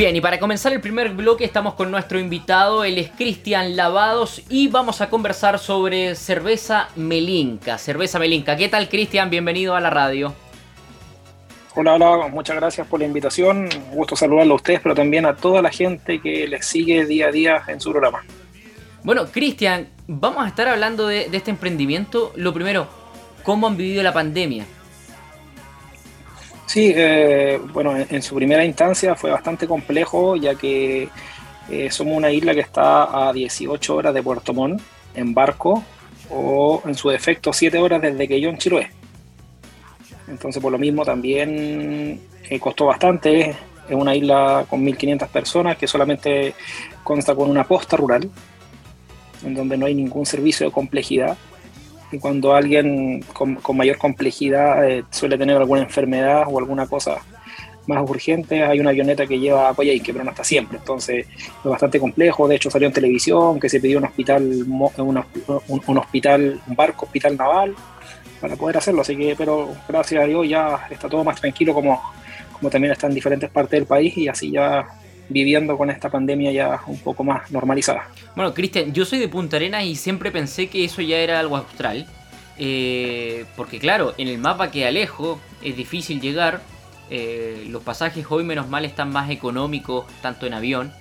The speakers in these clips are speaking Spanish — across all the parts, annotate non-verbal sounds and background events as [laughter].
Bien, y para comenzar el primer bloque estamos con nuestro invitado, él es Cristian Lavados y vamos a conversar sobre cerveza Melinca. Cerveza Melinca, ¿qué tal Cristian? Bienvenido a la radio. Hola, hola, muchas gracias por la invitación. Un gusto saludarlo a ustedes, pero también a toda la gente que les sigue día a día en su programa. Bueno, Cristian, vamos a estar hablando de, este emprendimiento. Lo primero, ¿cómo han vivido la pandemia? Sí, eh, bueno, en, su primera instancia fue bastante complejo, ya que eh, somos una isla que está a 18 horas de Puerto Montt en barco, o en su defecto 7 horas desde que yo en Chiloé. Entonces, por lo mismo, también eh, costó bastante. Es una isla con 1.500 personas que solamente consta con una posta rural, en donde no hay ningún servicio de complejidad. Cuando alguien con, mayor complejidad eh, suele tener alguna enfermedad o alguna cosa más urgente, hay una avioneta que lleva a que pero no está siempre. Entonces es bastante complejo. De hecho, salió en televisión que se pidió un hospital, un, un hospital, un barco, hospital naval, para poder hacerlo. Así que, pero gracias a Dios ya está todo más tranquilo como, como también está en diferentes partes del país y así ya viviendo con esta pandemia ya un poco más normalizada. Bueno, Cristian, yo soy de Punta Arenas y siempre pensé que eso ya era algo austral. Eh, porque claro, en el mapa que alejo es difícil llegar. Eh, los pasajes hoy menos mal están más económicos, tanto en avión.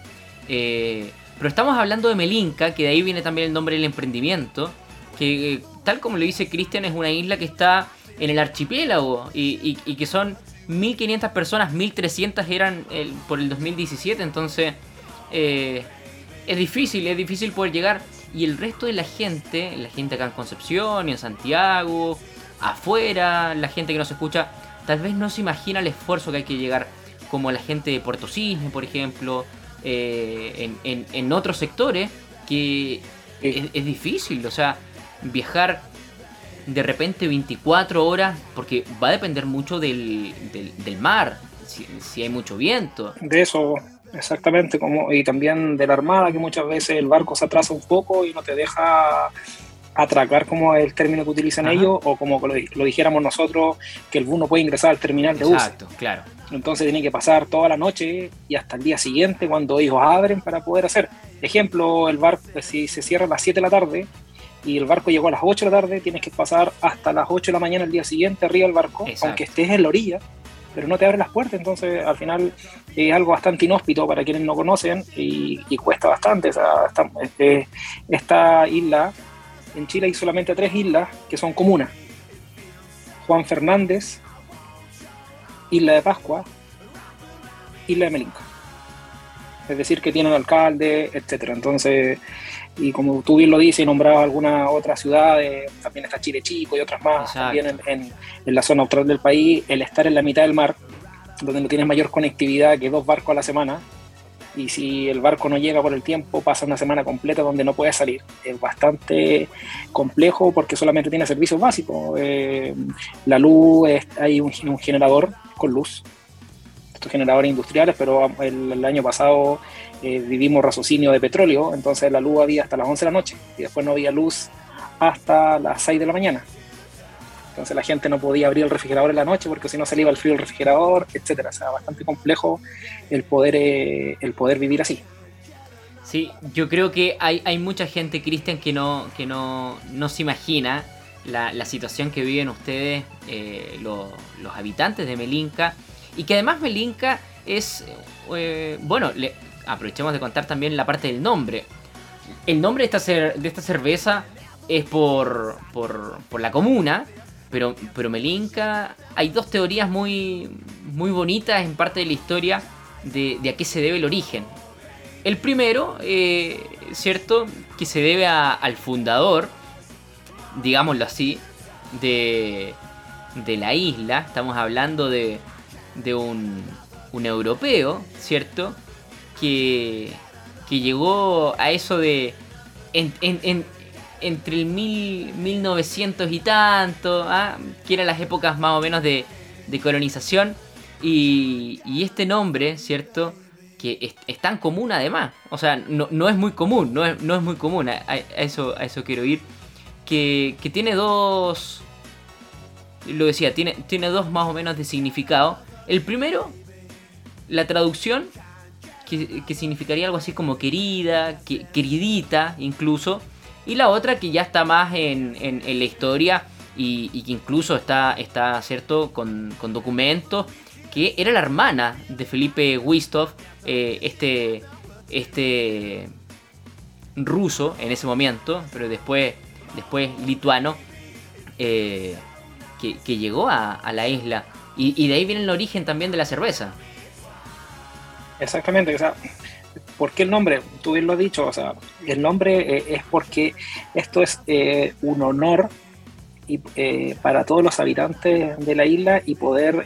Eh, pero estamos hablando de Melinca, que de ahí viene también el nombre del emprendimiento que eh, tal como lo dice Cristian es una isla que está en el archipiélago y, que son 1.500 personas, 1.300 eran por el 2017, entonces eh, es difícil, es difícil poder llegar. Y el resto de la gente, la gente acá en Concepción y en Santiago, afuera, la gente que nos escucha, tal vez no se imagina el esfuerzo que hay que llegar, como la gente de Puerto Cisne, por ejemplo, eh, en, otros sectores, que es, difícil, o sea, viajar de repente 24 horas, porque va a depender mucho del, del, mar, si, hay mucho viento. De eso, exactamente, como, y también de la armada, que muchas veces el barco se atrasa un poco y no te deja atracar como el término que utilizan ellos, o como lo, lo, dijéramos nosotros, que el bus no puede ingresar al terminal de bus. Exacto, claro. Entonces tiene que pasar toda la noche y hasta el día siguiente cuando ellos abren para poder hacer. Ejemplo, el barco, si se cierra a las 7 de la tarde, y el barco llegó a las 8 de la tarde, tienes que pasar hasta las 8 de la mañana el día siguiente arriba del barco, aunque estés en la orilla, pero no te abren las puertas, entonces al final es algo bastante inhóspito para quienes no conocen y, cuesta bastante. O sea, esta, este, esta, isla, en Chile hay solamente tres islas que son comunas. Juan Fernández, Isla de Pascua, Isla de Melinca. Es decir, que tienen alcalde, etcétera. Entonces, y como tú bien lo dices, nombraba algunas otras ciudades, también está Chile Chico y otras más, también en, en, la zona austral del país, el estar en la mitad del mar, donde no tienes mayor conectividad que dos barcos a la semana, y si el barco no llega por el tiempo, pasa una semana completa donde no puedes salir. Es bastante complejo porque solamente tiene servicios básicos. Eh, la luz, hay un, generador con luz, estos generadores industriales, pero el año pasado eh, vivimos raciocinio de petróleo, entonces la luz había hasta las 11 de la noche y después no había luz hasta las 6 de la mañana. Entonces la gente no podía abrir el refrigerador en la noche porque si no salía el frío del refrigerador, etcétera. O sea, bastante complejo el poder, eh, el poder vivir así. Sí, yo creo que hay, hay mucha gente, Cristian, que no, que no, no se imagina la, la, situación que viven ustedes, eh, los, los habitantes de Melinca, y que además Melinca es, bueno, le, aprovechemos de contar también la parte del nombre. El nombre de esta, de esta cerveza es por, por, por, la comuna, pero, pero Melinka, hay dos teorías muy, muy bonitas en parte de la historia de, a qué se debe el origen. El primero, eh, ¿cierto? Que se debe al fundador, digámoslo así, de, de la isla. Estamos hablando de, de un, un europeo, ¿cierto? que, que llegó a eso de entre el mil, 1900 y tanto, ¿ah? que eran las épocas más o menos de, colonización. Y, este nombre, ¿cierto? Que es, tan común además. O sea, no, es muy común, no es, no es muy común, a, eso, a eso quiero ir. Que, que, tiene dos... Lo decía, tiene, tiene dos más o menos de significado. El primero, la traducción que, significaría algo así como querida, queridita incluso. Y la otra que ya está más en, la historia y, que incluso está, está ¿cierto? Con, documentos, que era la hermana de Felipe Wistov, eh, este, este ruso en ese momento, pero después, después lituano, eh, que, llegó a, la isla. Y, de ahí viene el origen también de la cerveza. Exactamente, o sea, ¿por qué el nombre? Tú bien lo has dicho, o sea, el nombre eh, es porque esto es eh, un honor y, eh, para todos los habitantes de la isla y poder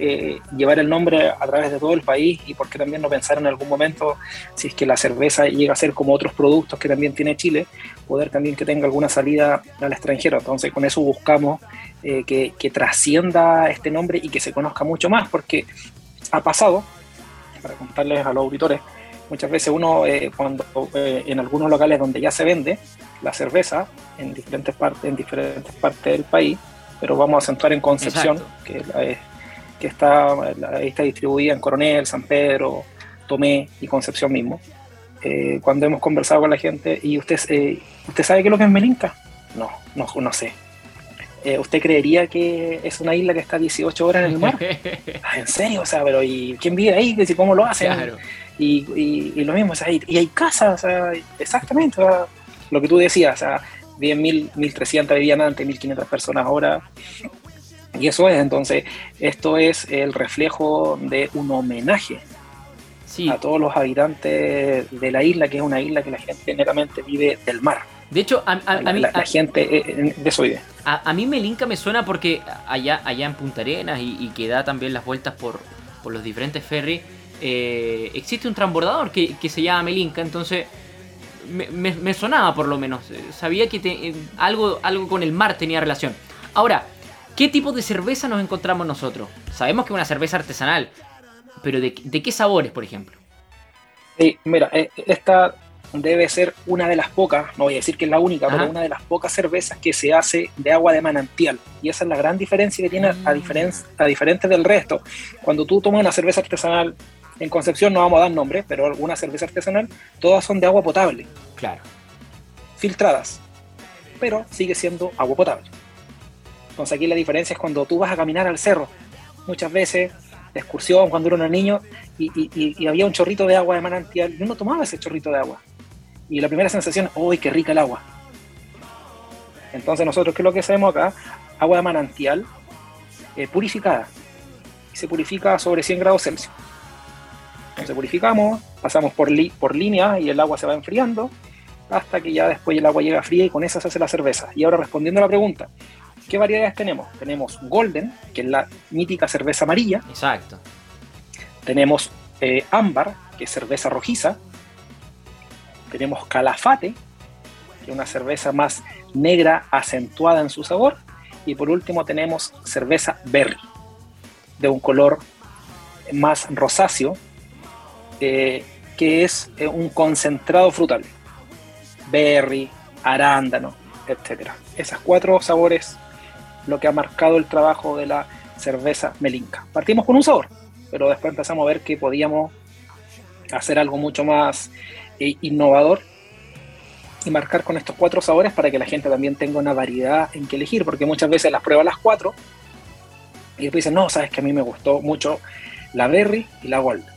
llevar el nombre a través de todo el país y porque también no pensar en algún momento si es que la cerveza llega a ser como otros productos que también tiene Chile, poder también que tenga alguna salida al extranjero. Entonces con eso buscamos que, que trascienda este nombre y que se conozca mucho más porque ha pasado para contarles a los auditores, muchas veces uno, eh, cuando eh, en algunos locales donde ya se vende la cerveza en diferentes partes, en diferentes partes del país, pero vamos a centrar en Concepción, que, que está, está distribuida en Coronel, San Pedro, Tomé y Concepción mismo. Eh, cuando hemos conversado con la gente, ¿y usted, usted sabe qué es lo que es Melinca? No, no, no sé. ¿usted creería que es una isla que está 18 horas en el mar? [laughs] Ah, ¿En serio? O sea, pero ¿y quién vive ahí? ¿Cómo lo hacen? Y, y, lo mismo, o sea, y, hay casas, o sea, exactamente, lo que tú decías, o sea, viven mil, 1300 vivían antes, 1500 personas ahora. Y eso es, entonces, esto es el reflejo de un homenaje a todos los habitantes de la isla, que es una isla que la gente generalmente vive del mar. De hecho, a, mí. La, gente eh, de eso A, mí Melinca me suena porque allá, allá en Punta Arenas y, que da también las vueltas por, los diferentes ferries, eh, existe un transbordador que, se llama Melinca, entonces. Me, sonaba por lo menos. Sabía que algo, algo con el mar tenía relación. Ahora, ¿qué tipo de cerveza nos encontramos nosotros? Sabemos que es una cerveza artesanal, pero ¿de, qué sabores, por ejemplo? Sí, mira, eh, esta debe ser una de las pocas, no voy a decir que es la única, pero una de las pocas cervezas que se hace de agua de manantial. Y esa es la gran diferencia que tiene a, mm. diferencia, a diferente del resto. Cuando tú tomas una cerveza artesanal, en Concepción no vamos a dar nombre, pero alguna cerveza artesanal, todas son de agua potable. Claro. Filtradas. Pero sigue siendo agua potable. Entonces aquí la diferencia es cuando tú vas a caminar al cerro. Muchas veces de excursión cuando uno era niño y, y, había un chorrito de agua de manantial y uno tomaba ese chorrito de agua y la primera sensación, ¡uy, qué rica el agua! Entonces nosotros, ¿qué es lo que hacemos acá? Agua de manantial eh, purificada. Y se purifica sobre 100 grados Celsius. Entonces purificamos, pasamos por, por línea y el agua se va enfriando hasta que ya después el agua llega fría y con esa se hace la cerveza. Y ahora respondiendo a la pregunta, ¿qué variedades tenemos? Tenemos Golden, que es la mítica cerveza amarilla. Exacto. Tenemos eh, Ámbar, que es cerveza rojiza tenemos Calafate, que es una cerveza más negra acentuada en su sabor. Y por último tenemos cerveza Berry, de un color más rosáceo, eh, que es eh, un concentrado frutal. Berry, arándano, etc. Esas cuatro sabores lo que ha marcado el trabajo de la cerveza melinca. Partimos con un sabor, pero después empezamos a ver que podíamos hacer algo mucho más e innovador y marcar con estos cuatro sabores para que la gente también tenga una variedad en que elegir, porque muchas veces las prueba las cuatro y después dicen, no, sabes que a mí me gustó mucho la berry y la gold.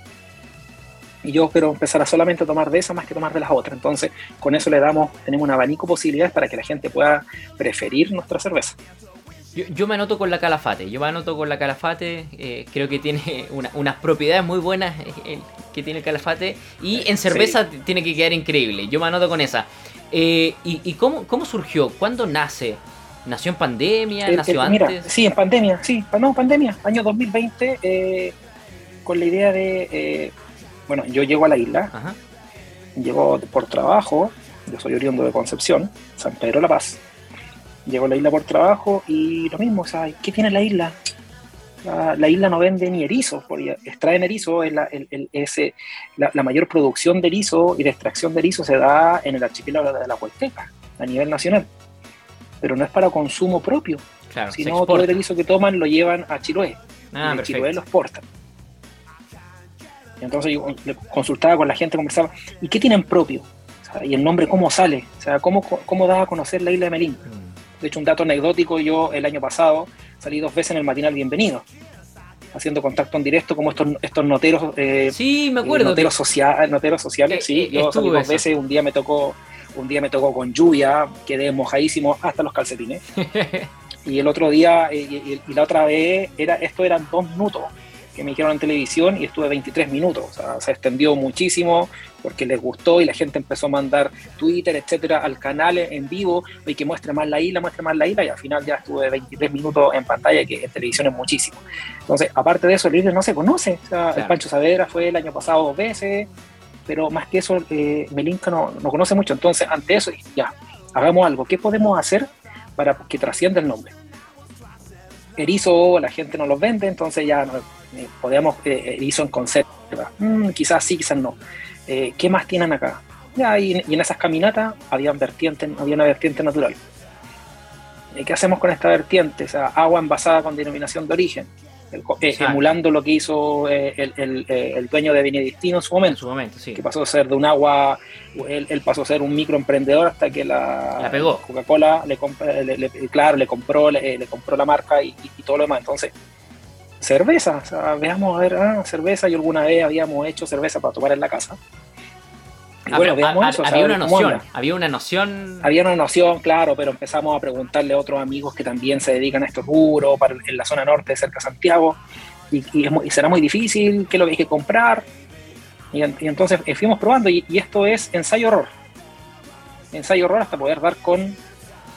Y yo quiero empezar a solamente tomar de esa más que tomar de las otras. Entonces, con eso le damos, tenemos un abanico de posibilidades para que la gente pueda preferir nuestra cerveza. Yo, me anoto con la calafate, yo me anoto con la calafate, eh, creo que tiene unas propiedades muy buenas eh, que tiene el calafate y en cerveza tiene que quedar increíble, yo me anoto con esa. Eh, y, cómo, cómo, surgió? ¿Cuándo nace? ¿Nació en pandemia? ¿Nació antes? sí, en pandemia, sí, no, pandemia, año 2020, con la idea de, bueno, yo llego a la isla, llego por trabajo, yo soy oriundo de Concepción, San Pedro La Paz, Llego a la isla por trabajo y lo mismo, o sea, ¿qué tiene la isla? La, isla no vende ni erizos, porque extraen erizo, es, la, el, ese, la, mayor producción de erizo y de extracción de erizo se da en el archipiélago de la Huasteca, a nivel nacional. Pero no es para consumo propio, claro, sino todo el erizo que toman lo llevan a Chiloé. Ah, y Chiloé lo exportan. Entonces yo consultaba con la gente, conversaba, ¿y qué tienen propio? y el nombre cómo sale, o sea, cómo, cómo da a conocer la isla de Melín. Mm. De hecho, un dato anecdótico, yo el año pasado salí dos veces en el matinal Bienvenido, haciendo contacto en directo como estos, estos noteros. Eh, sí, me acuerdo. Noteros, noteros sociales, sí. Yo salí dos veces, un día me tocó un día me tocó con lluvia, quedé mojadísimo hasta los calcetines. [laughs] y el otro día, y, y, la otra vez, era, esto eran dos minutos que me dijeron en televisión y estuve 23 minutos. O sea, se extendió muchísimo porque les gustó y la gente empezó a mandar Twitter, etcétera, al canal en vivo y que muestre más la isla, muestre más la isla y al final ya estuve 23 minutos en pantalla, que en televisión es muchísimo. Entonces, aparte de eso, el isla no se conoce. O sea, el Pancho Saavedra fue el año pasado dos veces, pero más que eso, eh, Melinka no, no conoce mucho. Entonces, ante eso, ya, hagamos algo. ¿Qué podemos hacer para que trascienda el nombre? Erizo, la gente no los vende, entonces ya eh, podemos eh, erizo en concepto. Mm, quizás sí, quizás no. Eh, ¿Qué más tienen acá? Ya, y, en esas caminatas había, vertiente, había una vertiente natural. ¿Qué hacemos con esta vertiente? O sea, agua envasada con denominación de origen eh, emulando lo que hizo eh, el, eh, el, dueño de Benedictino en su momento. su momento, sí. Que pasó a ser de un agua, él, pasó a ser un microemprendedor hasta que la, Coca-Cola le, claro, le compró, le, compró la marca y, todo lo demás. Entonces, cerveza, o sea, veamos a ver, ah, cerveza, y alguna vez habíamos hecho cerveza para tomar en la casa. Ah, bueno, había una noción, había una noción. Había una noción, claro, pero empezamos a preguntarle a otros amigos que también se dedican a estos rubros, en la zona norte, cerca de Santiago, y, será muy difícil, qué lo que hay que comprar. Y, entonces eh, fuimos probando, y, esto es ensayo-horror. Ensayo-horror hasta poder dar con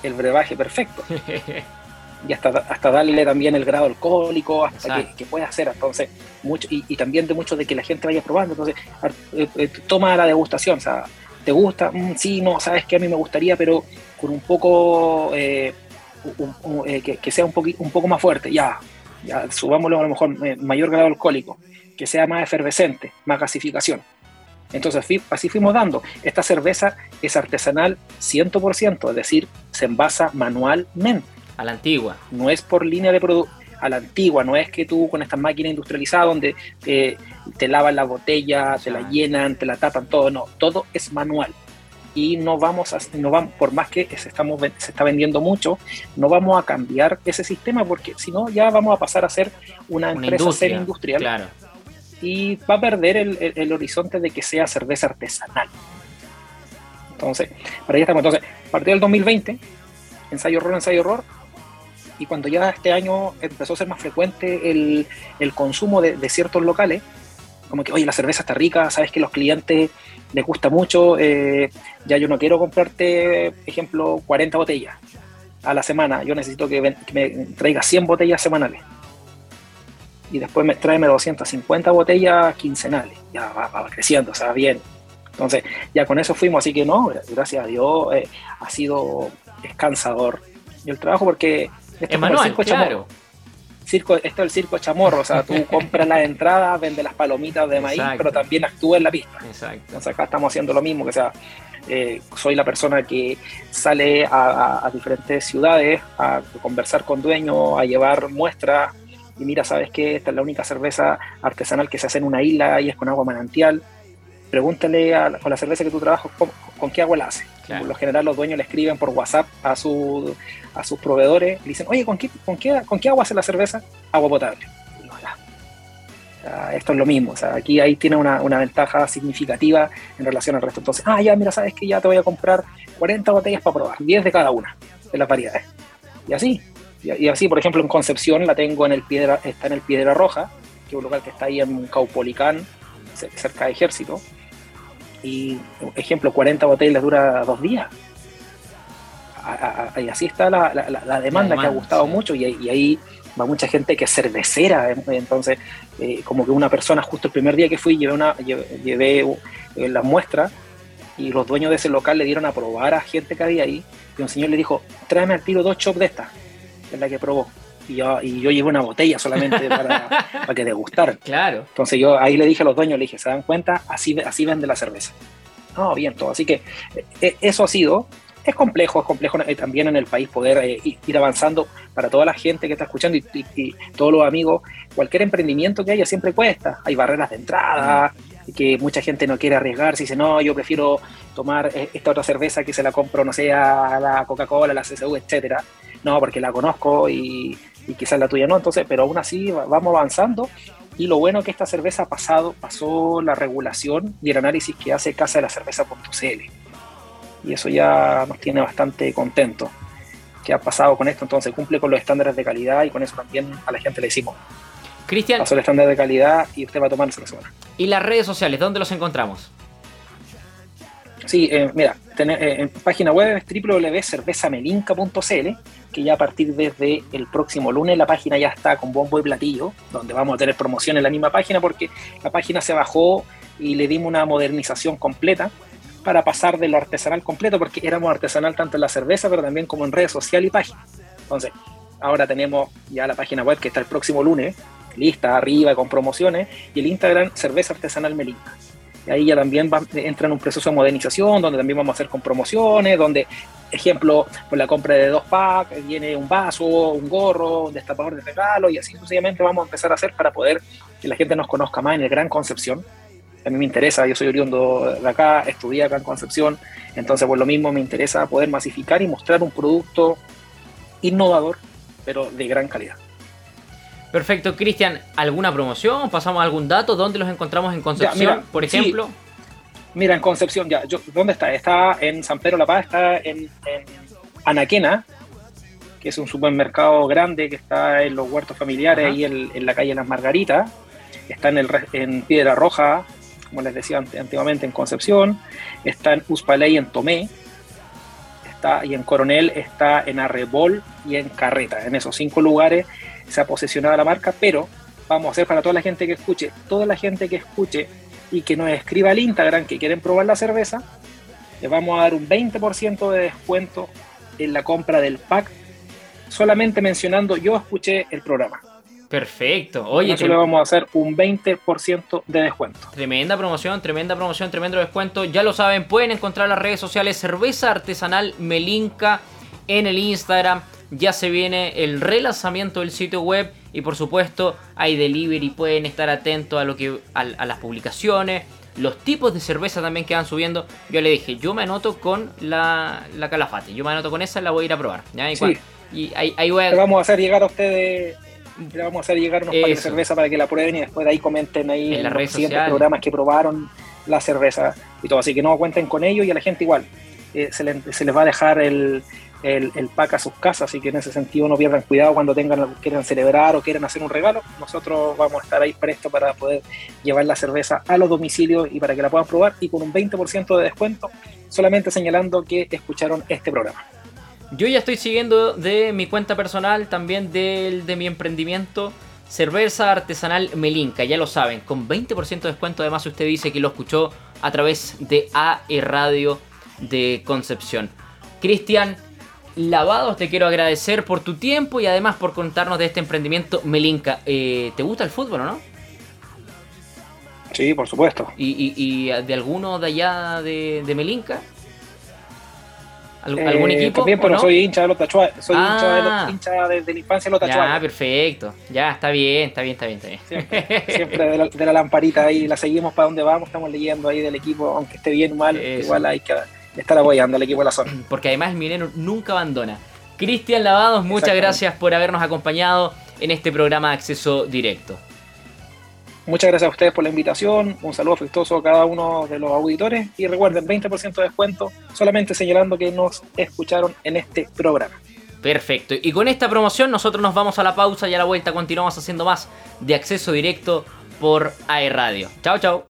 el brebaje perfecto. [laughs] y hasta, hasta darle también el grado alcohólico, hasta que, pueda hacer. Entonces, mucho, y, también de mucho de que la gente vaya probando. Entonces, eh, eh, toma la degustación, o sea, ¿te gusta? Mm, sí, no, sabes que a mí me gustaría, pero con un poco, eh, que, sea un, un poco más fuerte, ya, ya, subámoslo a lo mejor mayor grado alcohólico, que sea más efervescente, más gasificación. Entonces así fuimos dando. Esta cerveza es artesanal 100%, es decir, se envasa manualmente. A la antigua. No es por línea de producto. A la antigua, no es que tú con estas máquinas industrializadas donde te, te lavan la botella, te la llenan, te la tapan, todo. No, todo es manual y no vamos a, no vamos, por más que se, estamos, se está vendiendo mucho, no vamos a cambiar ese sistema porque si no ya vamos a pasar a ser una, empresa ser industrial claro. y va a perder el, el, horizonte de que sea cerveza artesanal. Entonces, para allá estamos. Entonces, a partir del 2020, ensayo horror, ensayo horror, y cuando ya este año empezó a ser más frecuente el, el consumo de, de, ciertos locales, como que, oye, la cerveza está rica, sabes que los clientes les gusta mucho, eh, ya yo no quiero comprarte, ejemplo, 40 botellas a la semana, yo necesito que, me traiga 100 botellas semanales. Y después me tráeme 250 botellas quincenales. Ya va, creciendo, o sea, bien. Entonces, ya con eso fuimos, así que no, gracias a Dios, eh, ha sido descansador. El trabajo porque esto es manual, claro. Circo, esto es el circo chamorro, o sea, tú [laughs] compras la entrada, vendes las palomitas de maíz, pero también actúas en la pista. Exacto. Entonces acá estamos haciendo lo mismo, que sea, eh, soy la persona que sale a, diferentes ciudades a conversar con dueños, a llevar muestras, y mira, ¿sabes qué? Esta es la única cerveza artesanal que se hace en una isla y es con agua manantial. Pregúntale a, con la cerveza que tú trabajas con, qué agua la hace. Por lo general los dueños le escriben por WhatsApp a su a sus proveedores y dicen, oye, ¿con qué, con qué, con qué agua hace la cerveza? Agua potable. esto es lo mismo, o sea, aquí ahí tiene una, una, ventaja significativa en relación al resto. Entonces, ah, ya, mira, sabes que ya te voy a comprar 40 botellas para probar, 10 de cada una de las variedades. Y así, y, así, por ejemplo, en Concepción la tengo en el Piedra, está en el Piedra Roja, que es un lugar que está ahí en Caupolicán, cerca de Ejército. Y, ejemplo, 40 botellas dura dos días y así está la, demanda que ha gustado mucho y, ahí va mucha gente que es cervecera, entonces eh, como que una persona justo el primer día que fui llevé, una, llevé, eh, las muestras y los dueños de ese local le dieron a probar a gente que había ahí y un señor le dijo, tráeme al tiro dos chops de esta, es la que probó. Y yo, y yo llevé una botella solamente para, [laughs] para que degustaran. Claro. Entonces yo ahí le dije a los dueños, le dije, ¿se dan cuenta? Así, así vende la cerveza. No, bien, todo. Así que eh, eso ha sido es complejo, es complejo eh, también en el país poder eh, ir avanzando para toda la gente que está escuchando y, todos los amigos. Cualquier emprendimiento que haya siempre cuesta. Hay barreras de entrada, que mucha gente no quiere arriesgarse y dice, no, yo prefiero tomar eh, esta otra cerveza que se la compro, no sé, a la Coca-Cola, a la CSU, etcétera. No, porque la conozco y, y quizás la tuya no. Entonces, pero aún así vamos avanzando. Y lo bueno es que esta cerveza ha pasado, pasó la regulación y el análisis que hace Casa de la Cerveza.cl y eso ya nos tiene bastante contentos. ¿Qué ha pasado con esto? Entonces cumple con los estándares de calidad y con eso también a la gente le decimos. Cristian. Pasó el estándar de calidad y usted va a tomar esa persona. ¿Y las redes sociales? ¿Dónde los encontramos? Sí, eh, mira, eh, en página web es www.cervezamelinca.cl, que ya a partir desde el próximo lunes la página ya está con bombo y platillo, donde vamos a tener promoción en la misma página porque la página se bajó y le dimos una modernización completa para pasar de artesanal completo, porque éramos artesanal tanto en la cerveza, pero también como en redes sociales y páginas. Entonces, ahora tenemos ya la página web que está el próximo lunes, lista arriba con promociones, y el Instagram Cerveza Artesanal Melinca. Ahí ya también entra en un proceso de modernización, donde también vamos a hacer con promociones, donde, ejemplo, por la compra de dos packs, viene un vaso, un gorro, un destapador de regalo, y así sucesivamente vamos a empezar a hacer para poder que la gente nos conozca más en el Gran Concepción, a mí me interesa, yo soy oriundo de acá, estudié acá en Concepción, entonces por lo mismo me interesa poder masificar y mostrar un producto innovador, pero de gran calidad. Perfecto, Cristian, ¿alguna promoción? ¿Pasamos algún dato? ¿Dónde los encontramos en Concepción, por ejemplo? mira, en Concepción, ya, ¿dónde está? Está en San Pedro La Paz, está en, Anaquena, que es un supermercado grande que está en los huertos familiares, y en, la calle Las Margaritas. Está en, el, en Piedra Roja, como les decía antiguamente, en Concepción, está en Uspaley en Tomé, está, y en Coronel está en Arrebol y en Carreta. En esos cinco lugares se ha posicionado la marca, pero vamos a hacer para toda la gente que escuche, toda la gente que escuche y que nos escriba al Instagram que quieren probar la cerveza, les vamos a dar un 20% de descuento en la compra del pack, solamente mencionando yo escuché el programa. Perfecto. Oye, le vamos a hacer un 20% de descuento. Tremenda promoción, tremenda promoción, tremendo descuento. Ya lo saben, pueden encontrar las redes sociales Cerveza Artesanal Melinca en el Instagram. Ya se viene el relanzamiento del sitio web y por supuesto hay delivery. Pueden estar atentos a lo que a, las publicaciones, los tipos de cerveza también que van subiendo. Yo le dije, yo me anoto con la, la Calafate. Yo me anoto con esa, la voy a ir a probar. Y, sí. y ahí, voy a... vamos a hacer llegar a ustedes le vamos a hacer llegar unos paquetes de cerveza para que la prueben y después de ahí comenten ahí en, los siguientes programas que probaron la cerveza y todo. Así que no cuenten con ellos y a la gente igual. Eh, se, les va a dejar el, el, pack a sus casas, así que en ese sentido no pierdan cuidado cuando tengan quieran celebrar o quieran hacer un regalo. Nosotros vamos a estar ahí prestos para poder llevar la cerveza a los domicilios y para que la puedan probar y con un 20% de descuento, solamente señalando que escucharon este programa. Yo ya estoy siguiendo de mi cuenta personal, también del de mi emprendimiento, cerveza artesanal Melinca, ya lo saben, con 20% de descuento. Además, usted dice que lo escuchó a través de AE Radio de Concepción. Cristian Lavados, te quiero agradecer por tu tiempo y además por contarnos de este emprendimiento Melinca. Eh, ¿Te gusta el fútbol o no? Sí, por supuesto. ¿Y, de alguno de allá de, de Melinca? ¿Algún eh, equipo? También, pero soy hincha de los Tachuá. Soy hincha, de, los, ah. hincha de, la infancia de los Tachuá. Ya, perfecto. Ya, está bien, está bien, está bien. Está bien. Siempre, [laughs] de, la, lamparita ahí, la seguimos para donde vamos, estamos leyendo ahí del equipo, aunque esté bien o mal, igual hay que estar apoyando al equipo de la zona. [clears throat] Porque además el Mileno nunca abandona. Cristian Lavados, muchas gracias por habernos acompañado en este programa de acceso directo. Muchas gracias a ustedes por la invitación, un saludo afectuoso a cada uno de los auditores y recuerden 20% de descuento solamente señalando que nos escucharon en este programa. Perfecto, y con esta promoción nosotros nos vamos a la pausa y a la vuelta continuamos haciendo más de acceso directo por AE Radio. Chao, chao.